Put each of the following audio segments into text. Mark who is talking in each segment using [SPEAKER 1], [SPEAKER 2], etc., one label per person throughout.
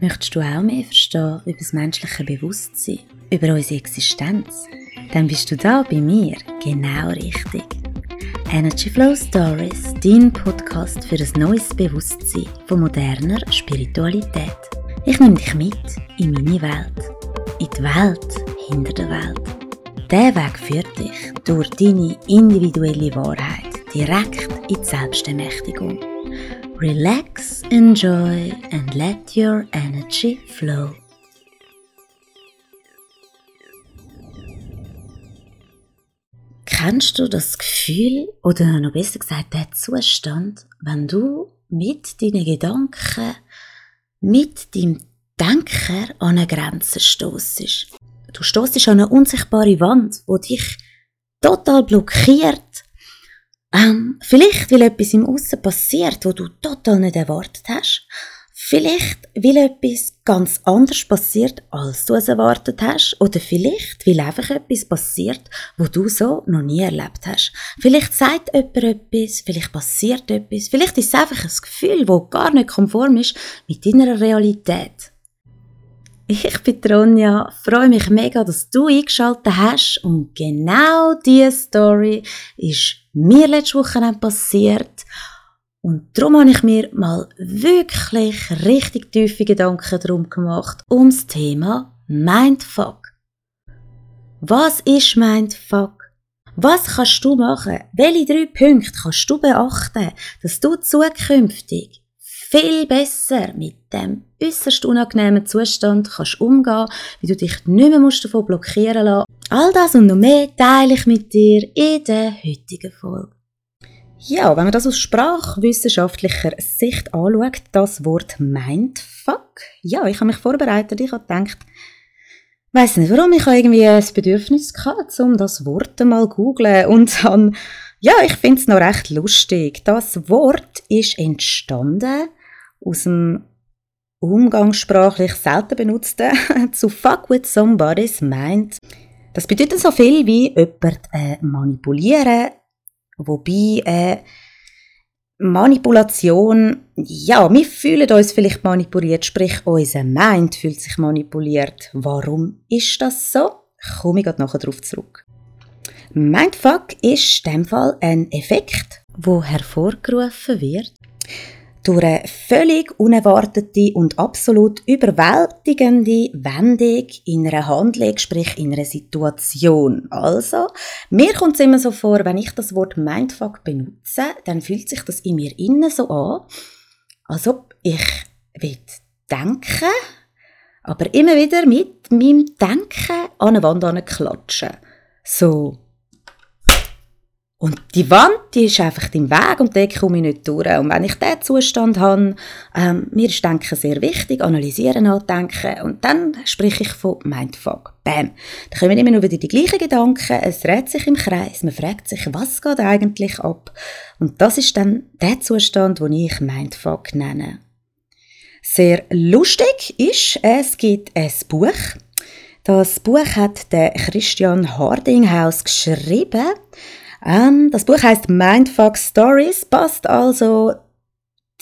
[SPEAKER 1] Möchtest du auch mehr verstehen über das menschliche Bewusstsein, über unsere Existenz? Dann bist du da bei mir genau richtig. Energy Flow Stories, dein Podcast für ein neues Bewusstsein von moderner Spiritualität. Ich nehme dich mit in meine Welt, in die Welt hinter der Welt. Der Weg führt dich durch deine individuelle Wahrheit direkt in die Selbstermächtigung. Relax, enjoy and let your energy flow. Kennst du das Gefühl oder noch besser gesagt den Zustand, wenn du mit deinen Gedanken, mit deinem Denken an eine Grenze stoßest? Du stoßest an eine unsichtbare Wand, wo dich total blockiert ähm, vielleicht, weil etwas im Aussen passiert, wo du total nicht erwartet hast. Vielleicht, weil etwas ganz anders passiert, als du es erwartet hast. Oder vielleicht, weil einfach etwas passiert, wo du so noch nie erlebt hast. Vielleicht sagt jemand etwas, vielleicht passiert etwas, vielleicht ist es einfach ein Gefühl, das gar nicht konform ist mit deiner Realität. Ich bin Tronja, freue mich mega, dass du eingeschaltet hast und genau diese Story ist mir letzte Woche passiert. Und darum habe ich mir mal wirklich richtig tiefe Gedanken darum gemacht, ums Thema Mindfuck. Was ist Mindfuck? Was kannst du machen? Welche drei Punkte kannst du beachten, dass du zukünftig viel besser mit dem äußerst unangenehmen Zustand kannst umgehen, wie du dich nicht mehr musst davon blockieren lassen. All das und noch mehr teile ich mit dir in der heutigen Folge. Ja, wenn man das aus sprachwissenschaftlicher Sicht anschaut, das Wort Mindfuck. Ja, ich habe mich vorbereitet, ich habe gedacht, weiß nicht warum, ich habe irgendwie ein Bedürfnis gehabt, um das Wort mal zu googlen und dann, ja, ich finde es noch recht lustig. Das Wort ist entstanden aus dem umgangssprachlich selten benutzten zu fuck with somebody's mind. Das bedeutet so viel wie jemand äh, manipulieren, wobei äh, Manipulation, ja, wir fühlen uns vielleicht manipuliert, sprich unser Mind fühlt sich manipuliert. Warum ist das so? Komme ich nachher darauf zurück. Mindfuck ist in dem Fall ein Effekt, wo hervorgerufen wird durch eine völlig unerwartete und absolut überwältigende Wendung in einer Handlung, sprich in einer Situation. Also, mir kommt es immer so vor, wenn ich das Wort Mindfuck benutze, dann fühlt sich das in mir innen so an, als ob ich will denken, aber immer wieder mit meinem Denken an eine Wand klatschen. So, und die Wand, die ist einfach im Weg und da komme ich nicht durch. Und wenn ich diesen Zustand habe, ähm, mir ist Denken sehr wichtig, analysieren, nachdenken, und dann spreche ich von Mindfuck. Bam. Da kommen immer nur wieder die gleichen Gedanken, es dreht sich im Kreis, man fragt sich, was geht eigentlich ab? Und das ist dann der Zustand, den ich Mindfuck nenne. Sehr lustig ist, es gibt ein Buch, das Buch hat der Christian Hardinghaus geschrieben. Ähm, das Buch heißt Mindfuck Stories, passt also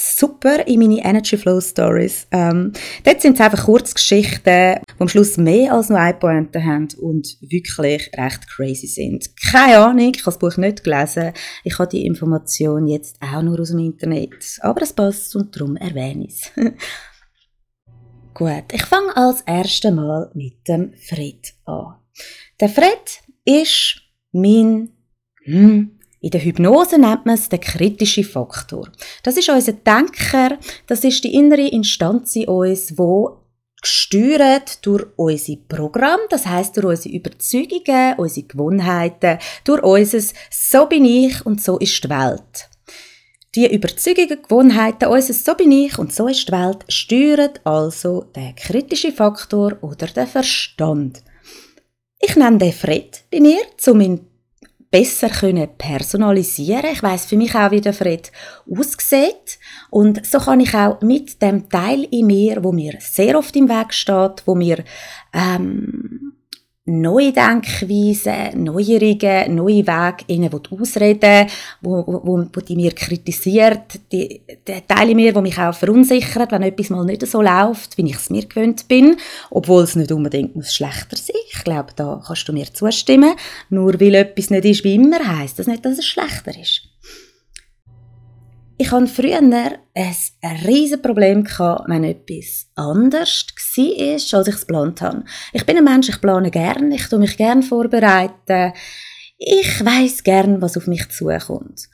[SPEAKER 1] super in meine Energy Flow Stories. Ähm, dort sind es einfach Kurzgeschichten, die am Schluss mehr als nur eine Pointe haben und wirklich recht crazy sind. Keine Ahnung, ich habe das Buch nicht gelesen. Ich habe die Information jetzt auch nur aus dem Internet. Aber es passt und darum erwähne ich es. Gut, ich fange als erstes Mal mit dem Fred an. Der Fred ist mein hm. In der Hypnose nennt man es den kritischen Faktor. Das ist unser Denker, das ist die innere Instanz in uns, wo gesteuert durch unser Programm, das heißt durch unsere Überzeugungen, unsere Gewohnheiten, durch unser «So bin ich und so ist die Welt». Die Überzeugungen, Gewohnheiten, unser «So bin ich und so ist die Welt» steuern also den kritischen Faktor oder den Verstand. Ich nenne den Fred bei mir, um besser können personalisieren. Ich weiß für mich auch, wie der Fred aussieht. Und so kann ich auch mit dem Teil in mir, wo mir sehr oft im Weg steht, wo mir ähm, neue Denkweisen, Neuerungen, neue Wege ihnen ausreden wo, wo, wo die mir kritisiert, die, die Teile mir, die mich auch verunsichern, wenn etwas mal nicht so läuft, wie ich es mir gewöhnt bin, obwohl es nicht unbedingt muss schlechter sein Ich glaube, da kannst du mir zustimmen. Nur weil etwas nicht ist wie immer, heisst das nicht, dass es schlechter ist. Ich hatte früher ein riesiges Problem, wenn etwas anders war, als ich es geplant habe. Ich bin ein Mensch, ich plane gerne, ich tue mich gerne vorbereiten. Ich weiß gern, was auf mich zukommt.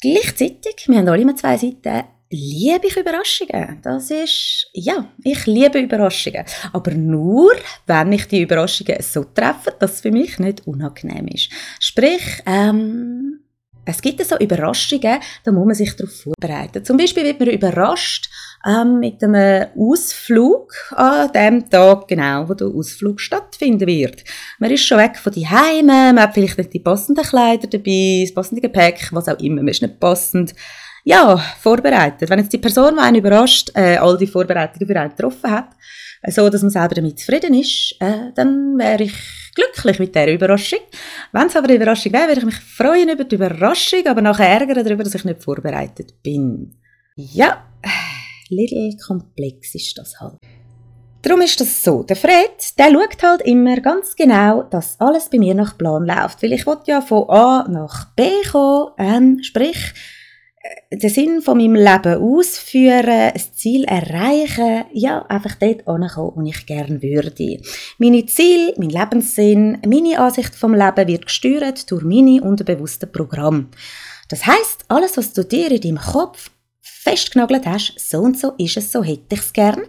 [SPEAKER 1] Gleichzeitig, wir haben alle immer zwei Seiten, liebe ich Überraschungen. Das ist, ja, ich liebe Überraschungen. Aber nur, wenn ich die Überraschungen so treffe, dass es für mich nicht unangenehm ist. Sprich, ähm, es gibt so Überraschungen, da muss man sich darauf vorbereiten. Zum Beispiel wird man überrascht ähm, mit einem Ausflug an dem Tag, genau, wo der Ausflug stattfinden wird. Man ist schon weg von die Heime, man hat vielleicht nicht die passenden Kleider dabei, das passende Gepäck, was auch immer, man ist nicht passend ja, vorbereitet. Wenn jetzt die Person, die einen überrascht, äh, all die Vorbereitungen für getroffen hat, so dass man selber damit zufrieden ist, äh, dann wäre ich glücklich mit dieser Überraschung. Wenn es aber eine Überraschung wäre, würde ich mich freuen über die Überraschung, aber nachher ärgern darüber, dass ich nicht vorbereitet bin. Ja, little komplex ist das halt. Darum ist das so. Der Fred, der schaut halt immer ganz genau, dass alles bei mir nach Plan läuft. Weil ich will ja von A nach B kommen, ähm, sprich, den Sinn von meinem Leben ausführen, das Ziel erreichen, ja, einfach dort ankommen, wo ich gerne würde. Meine Ziele, mein Lebenssinn, meine Ansicht vom Leben wird gesteuert durch meine unterbewussten Programme. Das heißt, alles, was du dir in deinem Kopf festgenagelt hast, so und so ist es, so hätte ich es gern,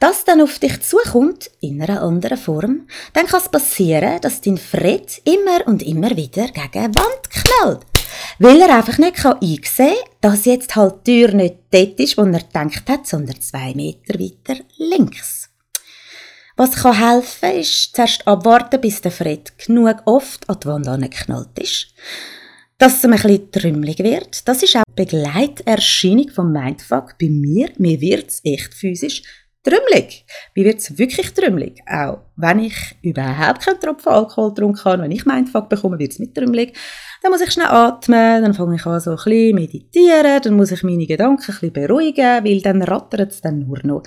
[SPEAKER 1] das dann auf dich zukommt, in einer anderen Form, dann kann es passieren, dass dein Fred immer und immer wieder gegen eine Wand knallt. Weil er einfach nicht einsehen kann, dass jetzt halt die Tür nicht dort ist, wo er gedacht hat, sondern zwei Meter weiter links. Was kann helfen, ist zuerst abwarten, bis der Fred genug oft an die Wand angeknallt ist. Dass es ein bisschen trümmelig wird, das ist auch Begleiterscheinung vom Mindfuck bei mir. Mir wird es echt physisch trümmelig. Mir wird es wirklich trümmelig. Auch wenn ich überhaupt keinen Tropfen Alkohol getrunken habe, wenn ich Mindfuck bekomme, wird es nicht trümmelig. Dann muss ich schnell atmen, dann fange ich an so ein bisschen meditieren, dann muss ich meine Gedanken ein bisschen beruhigen, weil dann rattert es dann nur noch.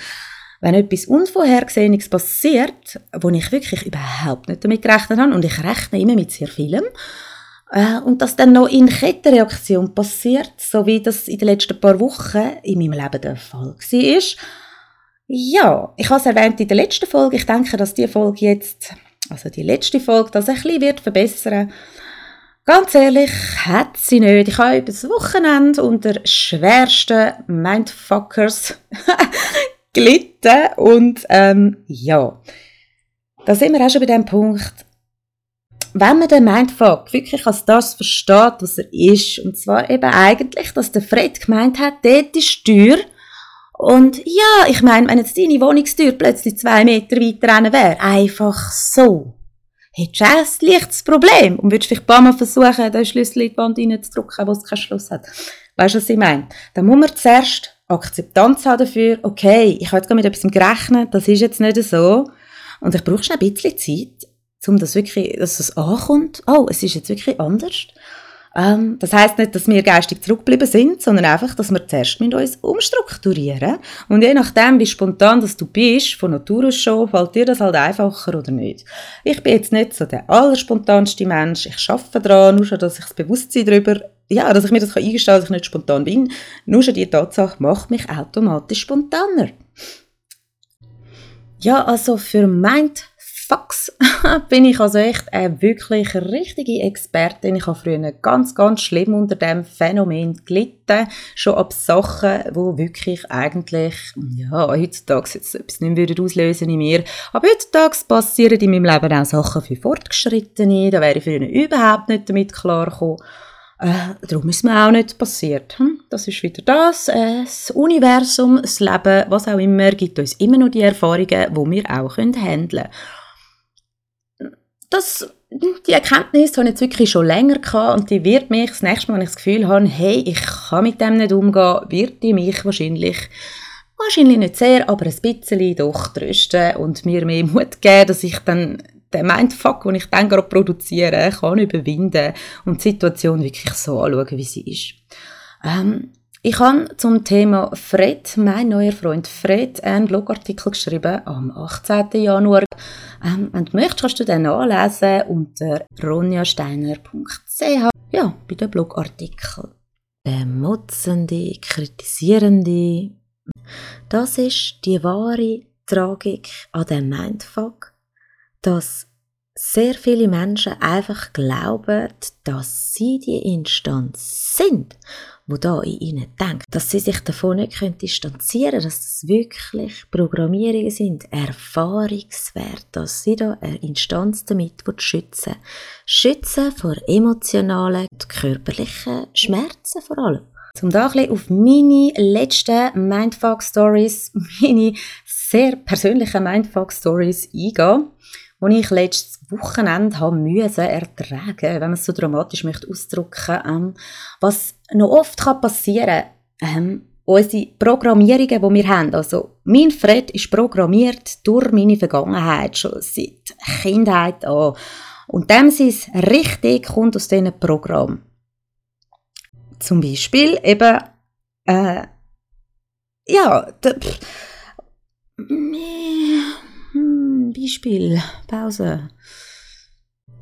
[SPEAKER 1] Wenn etwas Unvorhergesehenes passiert, wo ich wirklich überhaupt nicht damit gerechnet habe, und ich rechne immer mit sehr vielem, äh, und das dann noch in Kettenreaktion passiert, so wie das in den letzten paar Wochen in meinem Leben der Fall war, ja, ich habe es erwähnt in der letzten Folge. Ich denke, dass die Folge jetzt, also die letzte Folge, das ein bisschen wird verbessern. Ganz ehrlich, hat sie nicht. Ich habe über das Wochenende unter schwersten Mindfuckers gelitten und ähm, ja, da sind wir auch schon bei dem Punkt, wenn man den Mindfuck wirklich als das versteht, was er ist, und zwar eben eigentlich, dass der Fred gemeint hat, dort ist die Tür, und ja, ich meine, wenn jetzt deine Wohnungstür plötzlich zwei Meter weiter wäre, einfach so, hättest du ein leichtes Problem und würdest vielleicht ein paar Mal versuchen, den Schlüssel in die Wand reinzudrücken, wo es keinen Schluss hat. Weißt du, was ich meine? Dann muss man zuerst Akzeptanz haben dafür, okay, ich habe jetzt mit etwas gerechnet, das ist jetzt nicht so. Und ich brauche schon ein bisschen Zeit, um das wirklich, dass es ankommt. Oh, es ist jetzt wirklich anders. Ähm, das heißt nicht, dass wir geistig zurückgeblieben sind, sondern einfach, dass wir zuerst mit uns umstrukturieren und je nachdem, wie spontan dass du bist, von Natur aus schon, fällt dir das halt einfacher oder nicht. Ich bin jetzt nicht so der allerspontanste Mensch, ich arbeite daran, nur schon, dass ich das Bewusstsein darüber, ja, dass ich mir das eingestehen kann, dass ich nicht spontan bin, nur schon die Tatsache macht mich automatisch spontaner. Ja, also für Mind Fax bin ich also echt eine wirklich richtige Expertin. Ich habe früher ganz, ganz schlimm unter dem Phänomen gelitten. Schon ab Sachen, wo wirklich eigentlich, ja, heutzutage jetzt etwas nicht mehr auslösen in mir. Aber heutzutage passieren in meinem Leben auch Sachen für Fortgeschrittene. Da wäre ich früher überhaupt nicht damit klargekommen. Äh, darum ist mir auch nicht passiert. Hm? Das ist wieder das. Äh, das Universum, das Leben, was auch immer, gibt uns immer noch die Erfahrungen, die wir auch handeln können das, die Erkenntnis habe ich jetzt wirklich schon länger gehabt und die wird mich das nächste Mal, wenn ich das Gefühl habe, hey, ich kann mit dem nicht umgehen, wird die mich wahrscheinlich, wahrscheinlich nicht sehr, aber ein bisschen doch trösten und mir mehr Mut geben, dass ich dann den Mindfuck, den ich dann gerade produziere, kann überwinden und die Situation wirklich so anschauen, wie sie ist. Ähm, ich habe zum Thema Fred, mein neuer Freund Fred, einen Blogartikel geschrieben am 18. Januar. Ähm, wenn du möchtest, kannst du den nachlesen unter ronjasteiner.ch. Ja, bei den Blogartikel. Bemotzende, kritisierende. Das ist die wahre Tragik an dem Mindfuck, dass sehr viele Menschen einfach glauben, dass sie die Instanz sind wo da in ihnen denkt, dass sie sich davon nicht können distanzieren dass das wirklich Programmierungen sind, Erfahrungswerte, dass sie da eine Instanz damit schützen Schützen vor emotionalen und körperlichen Schmerzen vor allem. Zum da ein auf meine letzten Mindfuck-Stories, meine sehr persönlichen Mindfuck-Stories eingehen, die ich letztes Wochenende haben müssen ertragen, wenn man es so dramatisch möchte ausdrücken, ähm, was noch oft kann passieren, ähm, unsere Programmierungen, die wir haben, also mein Fred ist programmiert durch meine Vergangenheit, schon seit Kindheit an. Und dem sein richtig kommt aus diesen Programm. Zum Beispiel eben, äh, ja, der, pff, Beispiel, Pause.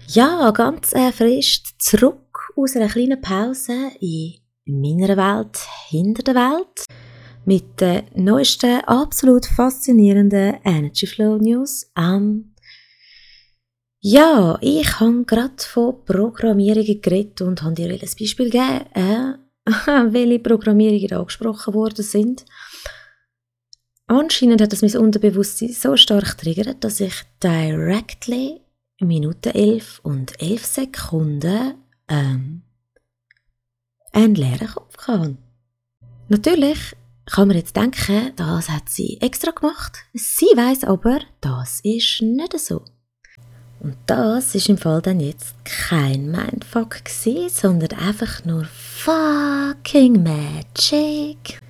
[SPEAKER 1] Ja, ganz erfrischt zurück aus einer kleinen Pause in meiner Welt, hinter der Welt, mit den neuesten, absolut faszinierenden Energy Flow News. Ähm, ja, ich habe gerade von Programmierungen geredet und habe dir ein Beispiel gegeben, äh, welche Programmierungen angesprochen worden sind. Anscheinend hat das mein Unterbewusstsein so stark triggert, dass ich directly Minute 11 und 11 Sekunden ähm, einen leeren Kopf hatte. Natürlich kann man jetzt denken, das hat sie extra gemacht. Sie weiß aber, das ist nicht so. Und das ist im Fall dann jetzt kein Mindfuck gewesen, sondern einfach nur fucking Magic.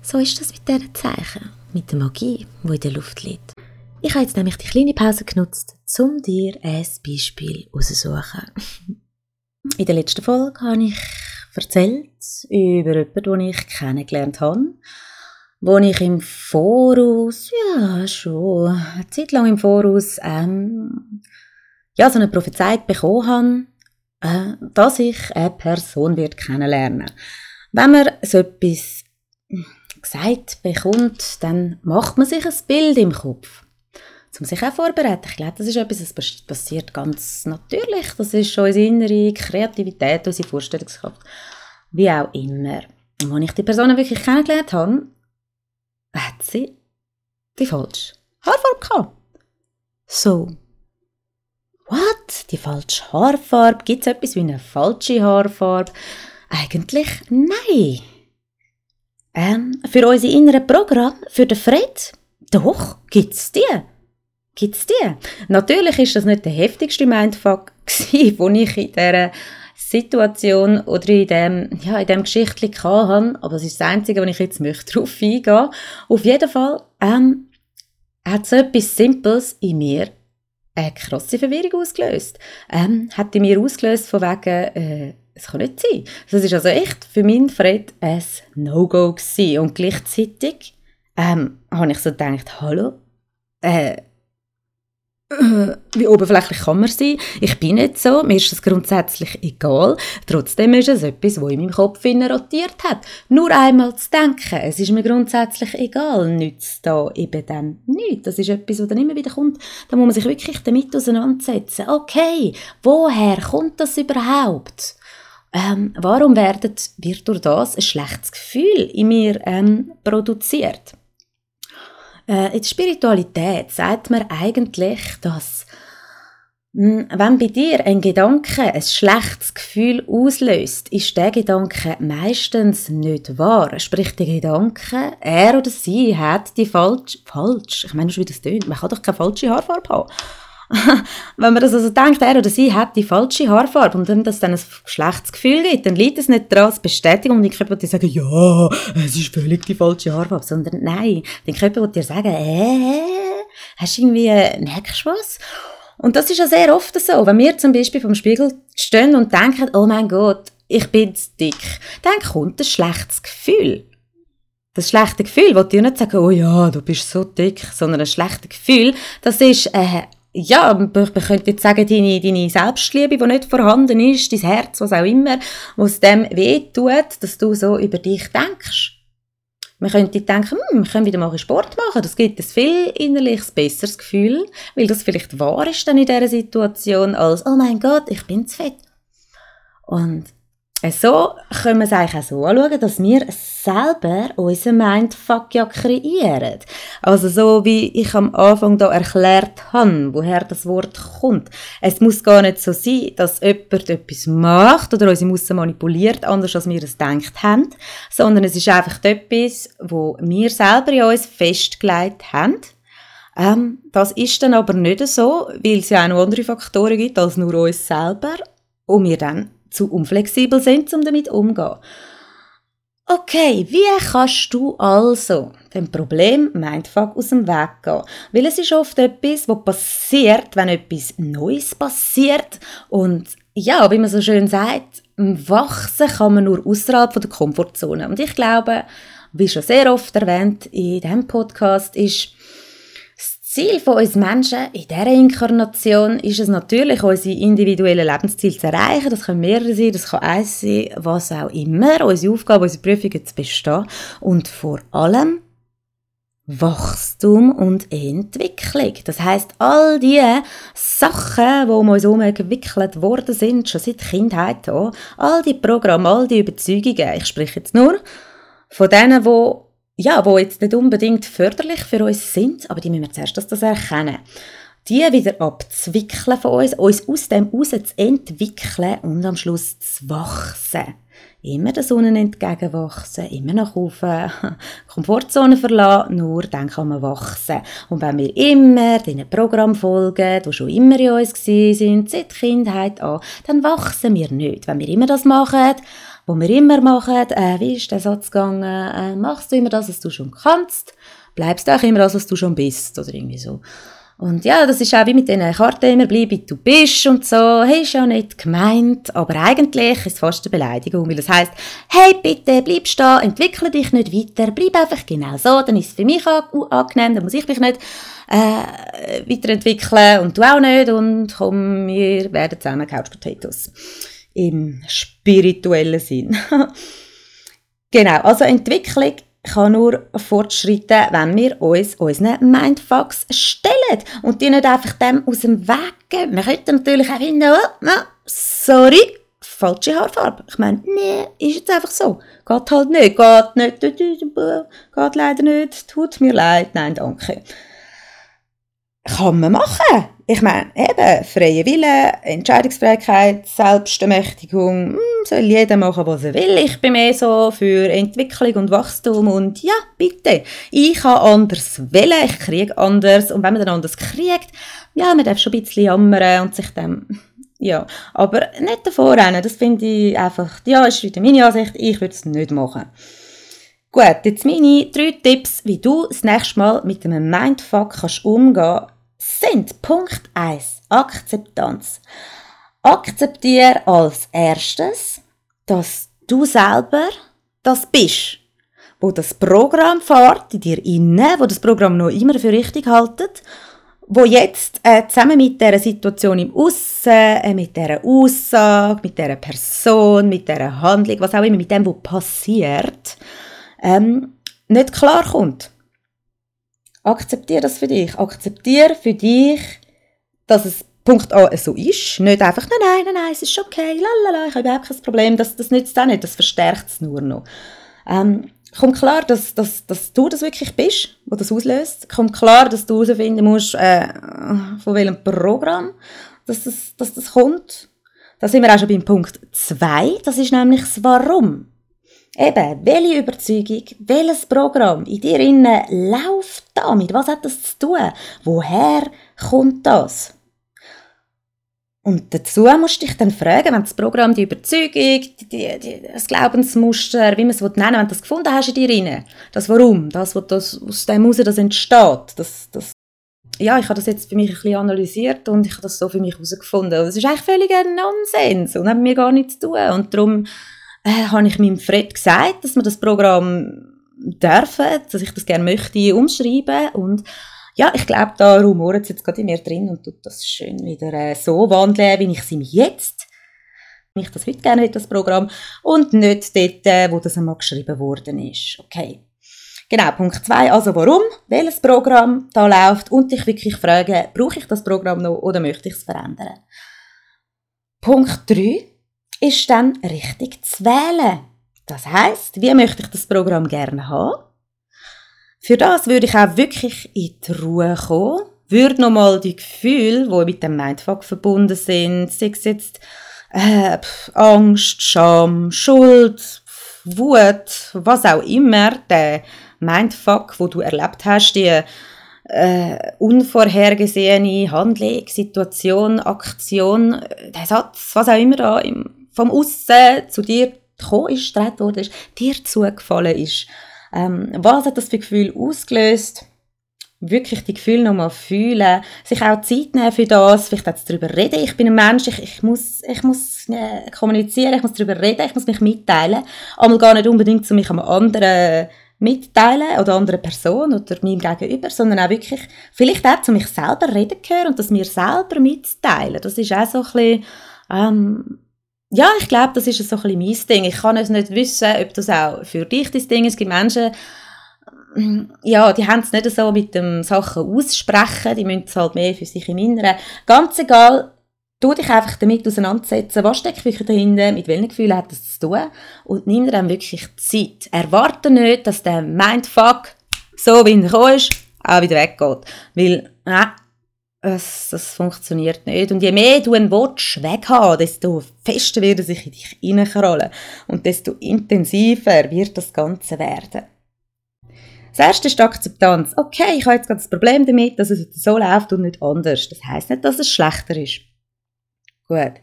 [SPEAKER 1] So ist das mit diesen Zeichen mit der Magie, die in der Luft liegt. Ich habe jetzt nämlich die kleine Pause genutzt, um dir ein Beispiel rauszusuchen. In der letzten Folge habe ich erzählt über jemanden, den ich kennengelernt habe, wo ich im Voraus, ja schon eine Zeit lang im Voraus, ähm, ja, so eine Prophezeiung bekommen habe, äh, dass ich eine Person wird kennenlernen. Wenn man so etwas gesagt bekommt, dann macht man sich ein Bild im Kopf. Um sich auch vorbereiten. Ich glaube, das ist etwas, das passiert ganz natürlich. Das ist schon unsere innere Kreativität, unsere Vorstellungskraft. Wie auch immer. Und als ich die Person wirklich kennengelernt habe, hat sie die falsche Haarfarbe gehabt. So. What? Die falsche Haarfarbe? Gibt es etwas wie eine falsche Haarfarbe? Eigentlich nein. Ähm, für unsere inneren Programme, für den Fred, doch, gibt's die. Gibt's die. Natürlich ist das nicht der heftigste Mindfuck den ich in dieser Situation oder in dem, ja, in dem Geschichtchen hatte, aber es ist das Einzige, wo ich jetzt möchte darauf eingehen. Auf jeden Fall, ähm, hat so etwas Simples in mir eine krasse Verwirrung ausgelöst. Ähm, hat in mir ausgelöst von wegen, äh, es kann nicht sein. Das ist also echt für meinen Fred ein No-Go gewesen. Und gleichzeitig ähm, habe ich so gedacht, hallo, äh, äh, wie oberflächlich kann man sein? Ich bin nicht so, mir ist das grundsätzlich egal. Trotzdem ist es etwas, was in meinem Kopf rotiert hat. Nur einmal zu denken, es ist mir grundsätzlich egal, nützt da eben dann nichts. Das ist etwas, was dann immer wieder kommt. Da muss man sich wirklich damit auseinandersetzen. Okay, woher kommt das überhaupt? Ähm, warum wird, wird durch das ein schlechtes Gefühl in mir ähm, produziert? Äh, in der Spiritualität sagt man eigentlich, dass hm, wenn bei dir ein Gedanke ein schlechtes Gefühl auslöst, ist der Gedanke meistens nicht wahr. Sprich, der Gedanke, er oder sie hat die falsch, falsch, ich meine, wie das tönt, man kann doch keine falsche Haarfarbe haben. wenn man das also denkt, er oder sie hat die falsche Haarfarbe und wenn das dann ein schlechtes Gefühl gibt, dann liegt es nicht daran, als Bestätigung, und die Körper die sagen, ja, es ist völlig die falsche Haarfarbe, sondern nein, der Körper wird dir sagen, äh, hast du irgendwie, merkst du was? Und das ist ja sehr oft so, wenn wir zum Beispiel vom Spiegel stehen und denken, oh mein Gott, ich bin zu dick, dann kommt ein schlechtes Gefühl. Das schlechte Gefühl, wo dir nicht sagen, oh ja, du bist so dick, sondern ein schlechtes Gefühl, das ist, äh, ja, man könnte jetzt sagen, deine, deine Selbstliebe, die nicht vorhanden ist, dein Herz, was auch immer, was dem weh tut, dass du so über dich denkst. Man könnte denken, hm, wir können wieder mal Sport machen, das gibt ein viel innerliches besseres Gefühl, weil das vielleicht wahr ist dann in dieser Situation, als, oh mein Gott, ich bin zu fett. Und so können wir es eigentlich auch so anschauen, dass wir selber unseren Mindfuck ja kreieren. Also so wie ich am Anfang da erklärt habe, woher das Wort kommt. Es muss gar nicht so sein, dass jemand etwas macht oder unsere Muster manipuliert, anders als wir es gedacht haben, sondern es ist einfach etwas, wo wir selber in uns festgelegt haben. Ähm, das ist dann aber nicht so, weil es ja auch noch andere Faktoren gibt als nur uns selber und wir dann zu unflexibel sind, um damit umzugehen. Okay, wie kannst du also dem Problem Mindfuck aus dem Weg gehen? Weil es ist oft etwas, was passiert, wenn etwas Neues passiert. Und ja, wie man so schön sagt, wachsen kann man nur außerhalb der Komfortzone. Und ich glaube, wie schon sehr oft erwähnt in diesem Podcast, ist, Ziel von uns Menschen in dieser Inkarnation ist es natürlich, unsere individuellen Lebensziele zu erreichen. Das können mehrere sein, das kann eins sein, was auch immer. Unsere Aufgabe, unsere Prüfungen zu bestehen. Und vor allem Wachstum und Entwicklung. Das heißt, all die Sachen, die um uns herum entwickelt worden sind, schon seit Kindheit an, all die Programme, all die Überzeugungen, ich spreche jetzt nur von denen, die ja, wo jetzt nicht unbedingt förderlich für uns sind, aber die müssen wir zuerst das erkennen. Die wieder abzwickeln von uns, uns aus dem raus zu entwickeln und am Schluss zu wachsen. Immer der Sonne entgegenwachsen, immer nach oben, Komfortzone verlassen, nur dann kann man wachsen. Und wenn wir immer diesen Programm folgen, die schon immer in uns sind, seit Kindheit an, dann wachsen wir nicht. Wenn wir immer das machen, wo wir immer machen, äh, wie ist der Satz gegangen, äh, machst du immer das, was du schon kannst, bleibst du auch immer das, was du schon bist, oder irgendwie so. Und ja, das ist auch wie mit diesen Karten immer, bleib wie du bist und so, hey, ist ja nicht gemeint, aber eigentlich ist es fast eine Beleidigung, weil es heisst, hey, bitte, bleib stehen, entwickle dich nicht weiter, bleib einfach genau so, dann ist es für mich angenehm, dann muss ich mich nicht äh, weiterentwickeln und du auch nicht. Und komm, wir werden zusammen Couch Potatoes im spirituellen Sinn. genau, also Entwicklung kann nur fortschreiten, wenn wir uns unseren Mindfucks stellen und die nicht einfach dem aus dem Weg geben. Wir könnten natürlich auch finden, oh, sorry, falsche Haarfarbe. Ich meine, nee, ist jetzt einfach so. Geht halt nicht, geht nicht, geht leider nicht, tut mir leid, nein, danke. Kann man machen. Ich meine, eben, freie Wille, Entscheidungsfähigkeit, Selbstermächtigung, hm, soll jeder machen, was er will. Ich bin mehr so für Entwicklung und Wachstum und ja, bitte. Ich kann anders wählen, ich kriege anders und wenn man dann anders kriegt, ja, man darf schon ein bisschen jammern und sich dem, ja, aber nicht davor rennen, das finde ich einfach, ja, ist wieder meine Ansicht, ich würde es nicht machen. Gut, jetzt meine drei Tipps, wie du das nächste Mal mit einem Mindfuck kannst umgehen sind Punkt 1 Akzeptanz. Akzeptiere als erstes, dass du selber das bist, wo das Programm fährt in dir inne, wo das Programm noch immer für richtig haltet, wo jetzt äh, zusammen mit der Situation im Aussen, äh, mit der Aussage, mit der Person, mit der Handlung, was auch immer, mit dem, was passiert, ähm, nicht klarkommt. Akzeptiere das für dich. Akzeptiere für dich, dass es Punkt A so ist. Nicht einfach, nein, nein, nein, nein, es ist okay, lalala, ich habe überhaupt kein Problem. Das, das nützt auch nicht, das verstärkt es nur noch. Ähm, kommt klar, dass, dass, dass du das wirklich bist, wo das auslöst. Kommt klar, dass du herausfinden musst, äh, von welchem Programm dass das, dass das kommt. Da sind wir auch schon beim Punkt 2. Das ist nämlich das Warum. Eben, welche Überzeugung, welches Programm in dir innen läuft damit? Was hat das zu tun? Woher kommt das? Und dazu musst du dich dann fragen, wenn das Programm, die Überzeugung, die, die, das Glaubensmuster, wie man es nennen will, wenn du das gefunden hast in dir innen, das Warum, das, was das, aus dem heraus das entsteht, das, das ja, ich habe das jetzt für mich ein bisschen analysiert und ich habe das so für mich herausgefunden. Und es ist eigentlich völliger Nonsens und hat mir gar nichts zu tun. Und darum äh, habe ich meinem Fred gesagt, dass wir das Programm dürfen, dass ich das gerne möchte umschreiben und ja, ich glaube, da rumort es jetzt gerade in mir drin und tut das schön wieder äh, so wandeln, wie ich es ihm jetzt ich das heute gerne das Programm und nicht dort, äh, wo das einmal geschrieben worden ist. Okay. Genau, Punkt 2, also warum, welches Programm da läuft und dich wirklich fragen, brauche ich das Programm noch oder möchte ich es verändern? Punkt 3 ist dann richtig zu wählen. Das heißt, wie möchte ich das Programm gerne haben? Für das würde ich auch wirklich in die Ruhe kommen, würde nochmal die Gefühle, die mit dem Mindfuck verbunden sind, sei es jetzt äh, Angst, Scham, Schuld, Wut, was auch immer, der Mindfuck, wo du erlebt hast, die äh, unvorhergesehene Handlung, Situation, Aktion, der Satz, was auch immer da im, vom Aussen zu dir gekommen ist, gedreht worden ist, dir zugefallen ist. Ähm, was hat das für Gefühl ausgelöst? Wirklich die Gefühle nochmal fühlen, sich auch Zeit nehmen für das, vielleicht auch darüber reden. Ich bin ein Mensch, ich, ich muss, ich muss äh, kommunizieren, ich muss darüber reden, ich muss mich mitteilen. Einmal gar nicht unbedingt zu mich einem anderen mitteilen oder anderen Person oder meinem Gegenüber, sondern auch wirklich vielleicht auch zu mich selber reden gehören und das mir selber mitteilen. Das ist auch so ein bisschen, ähm, ja, ich glaube, das ist so ein bisschen mein Ding. Ich kann es nicht wissen, ob das auch für dich das Ding ist. Es gibt Menschen, ja, die haben es nicht so mit dem Sachen aussprechen, die müssen es halt mehr für sich im Inneren. Ganz egal, du dich einfach damit auseinandersetzen, was steckt wirklich dahinter, mit welchen Gefühlen hat das zu tun und nimm dir dann wirklich Zeit. Erwarte nicht, dass der Mindfuck, so wie er ist, auch wieder weggeht. Weil, äh, es, das funktioniert nicht. Und je mehr du einen Wunsch weghaben desto fester wird er sich in dich reinkrallen. Und desto intensiver wird das Ganze werden. Das erste ist die Akzeptanz. Okay, ich habe jetzt gerade das Problem damit, dass es so läuft und nicht anders. Das heißt nicht, dass es schlechter ist. Gut.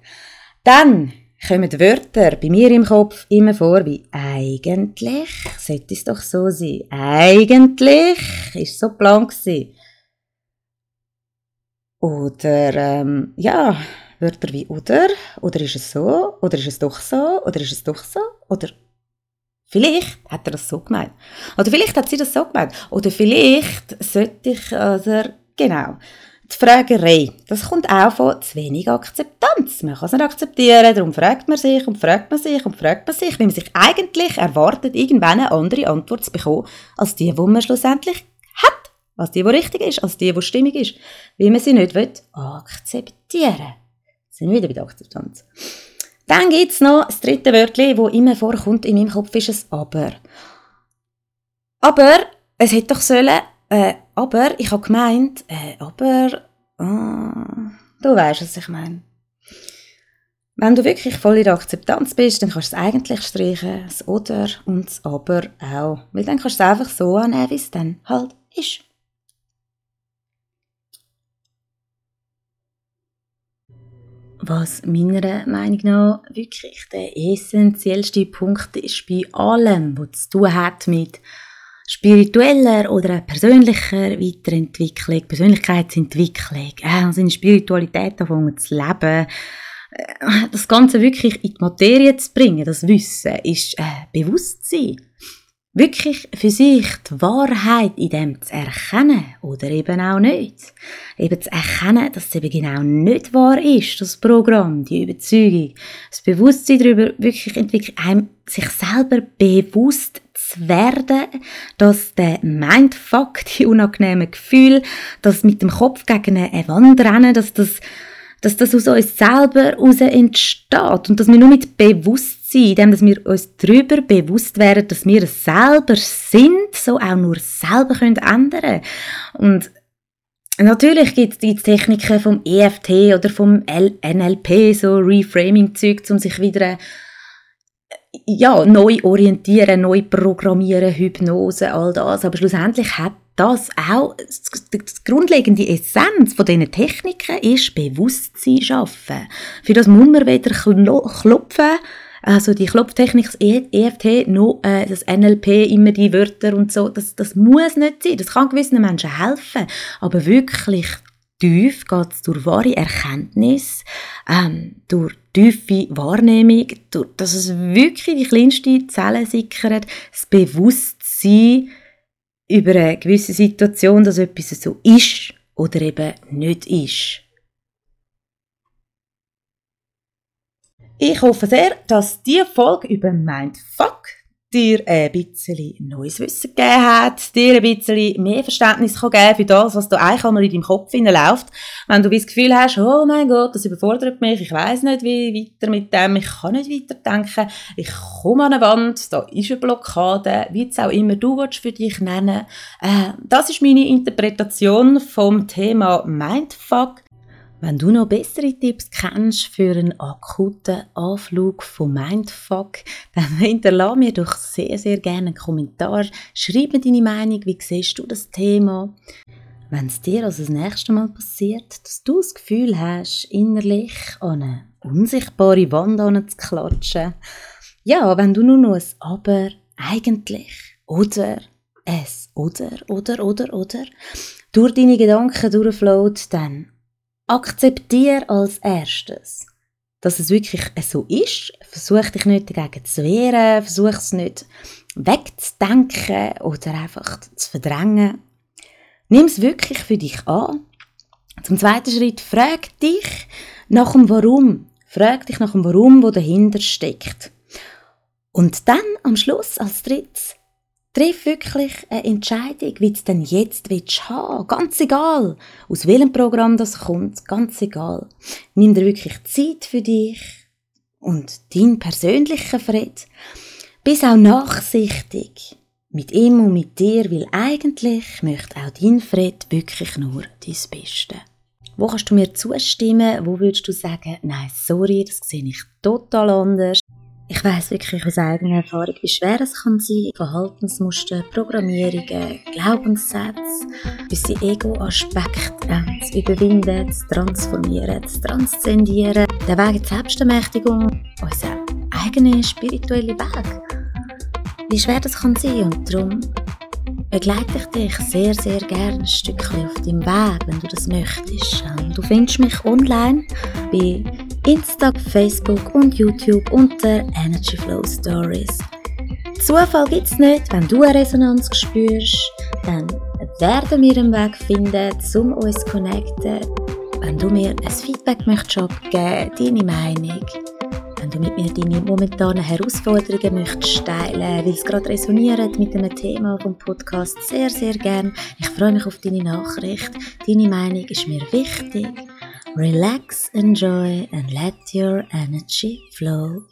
[SPEAKER 1] Dann kommen Wörter bei mir im Kopf immer vor wie eigentlich, sollte es doch so sein. Eigentlich ist so plan gewesen. Oder, ähm, ja, Wörter wie oder, oder ist es so, oder ist es doch so, oder ist es doch so, oder vielleicht hat er das so gemeint. Oder vielleicht hat sie das so gemeint. Oder vielleicht sollte ich, oder, genau. Die Fragerei, das kommt auch von zu wenig Akzeptanz. Man kann es nicht akzeptieren, darum fragt man sich und fragt man sich und fragt man sich, weil man sich eigentlich erwartet, irgendwann eine andere Antwort zu bekommen, als die, die man schlussendlich. Als die, die richtig ist, als die, die stimmig ist. Weil man sie nicht will akzeptieren Sind wir wieder bei der Akzeptanz. Dann gibt es noch das dritte Wörtchen, das immer vorkommt in meinem Kopf, ist ein Aber. Aber es hätte doch sollen äh, aber ich habe gemeint, äh, aber, oh, du weißt, was ich meine. Wenn du wirklich voll in der Akzeptanz bist, dann kannst du es eigentlich streichen, das Oder und das Aber auch. Weil dann kannst du es einfach so annehmen, wie es dann halt ist. Was meiner Meinung nach wirklich der essentiellste Punkt ist bei allem, was zu tun hat mit spiritueller oder persönlicher Weiterentwicklung, Persönlichkeitsentwicklung, äh, seine Spiritualität anfangen zu leben, äh, das Ganze wirklich in die Materie zu bringen, das Wissen, ist äh, Bewusstsein. Wirklich für sich die Wahrheit in dem zu erkennen oder eben auch nicht. Eben zu erkennen, dass es eben genau nicht wahr ist, das Programm, die Überzeugung, das Bewusstsein darüber wirklich entwickelt, einem sich selber bewusst zu werden, dass der Mindfuck, die unangenehmen Gefühle, das mit dem Kopf gegen eine Wand rennen, dass das, dass das aus uns selber heraus entsteht und dass wir nur mit Bewusstsein, indem dass wir uns darüber bewusst werden, dass wir selber sind, so auch nur selber können ändern und Natürlich gibt es Techniken vom EFT oder vom NLP, so Reframing-Zeug, um sich wieder ja, neu orientieren, neu programmieren, Hypnose, all das. Aber schlussendlich hat das auch, die grundlegende Essenz von diesen Techniken ist Bewusstsein schaffen. Für das muss man weder klopfen, also die Klopftechnik, das EFT, noch äh, das NLP, immer die Wörter und so, das, das muss nicht sein. Das kann gewissen Menschen helfen. Aber wirklich tief geht es durch wahre Erkenntnis, ähm, durch tiefe Wahrnehmung, durch, dass es wirklich die kleinste Zelle sickert, das Bewusstsein über eine gewisse Situation, dass etwas so ist oder eben nicht ist. Ich hoffe sehr, dass diese Folge über Mindfuck dir ein bisschen neues Wissen gegeben hat, dir ein bisschen mehr Verständnis kann geben für das, was da eigentlich einmal in deinem Kopf läuft. Wenn du das Gefühl hast, oh mein Gott, das überfordert mich, ich weiß nicht, wie weiter mit dem, ich kann nicht weiterdenken, ich komme an eine Wand, da ist eine Blockade, wie es auch immer du für dich nennen. Äh, das ist meine Interpretation vom Thema Mindfuck. Wenn du noch bessere Tipps kennst für einen akuten Anflug von Mindfuck, dann hinterlasse mir doch sehr, sehr gerne einen Kommentar. Schreib mir deine Meinung, wie siehst du das Thema? Wenn es dir also das nächste Mal passiert, dass du das Gefühl hast, innerlich an eine unsichtbare Wand zu klatschen, ja, wenn du nur noch ein Aber, eigentlich, oder es, oder, oder, oder, oder, durch deine Gedanken durchflowt, dann akzeptiere als erstes, dass es wirklich so ist. Versuch dich nicht dagegen zu wehren, versuch es nicht wegzudenken oder einfach zu verdrängen. Nimm es wirklich für dich an. Zum zweiten Schritt, frag dich nach dem Warum. Frag dich nach dem Warum, wo dahinter steckt. Und dann am Schluss als drittes, Triff wirklich eine Entscheidung, wie du es denn jetzt willst haben. Ganz egal, aus welchem Programm das kommt, ganz egal. Nimm dir wirklich Zeit für dich und deinen persönlichen Frieden. Bist auch nachsichtig mit ihm und mit dir, weil eigentlich möchte auch dein Fred wirklich nur dein Beste. Wo kannst du mir zustimmen? Wo würdest du sagen, nein, sorry, das sehe ich total anders? Ich weiß wirklich aus eigener Erfahrung, wie schwer es kann sein, Verhaltensmuster, Programmierungen, Glaubenssätze, unsere Ego-Aspekte zu überwinden, zu transformieren, zu transzendieren. Der Weg in die Selbstermächtigung, unser eigener spiritueller Weg. Wie schwer das kann sein und darum begleite ich dich sehr, sehr gerne ein Stückchen auf deinem Weg, wenn du das möchtest. Du findest mich online bei Insta, Facebook und YouTube unter Energy Flow Stories. Zufall gibt es nicht, wenn du eine Resonanz spürst, dann werden wir einen Weg finden, um uns zu connecten. Wenn du mir ein Feedback möchtest abgeben, deine Meinung, wenn du mit mir deine momentanen Herausforderungen möchtest teilen, weil es gerade resoniert mit dem Thema vom Podcast, sehr, sehr gern. Ich freue mich auf deine Nachricht. Deine Meinung ist mir wichtig. Relax, enjoy, and let your energy flow.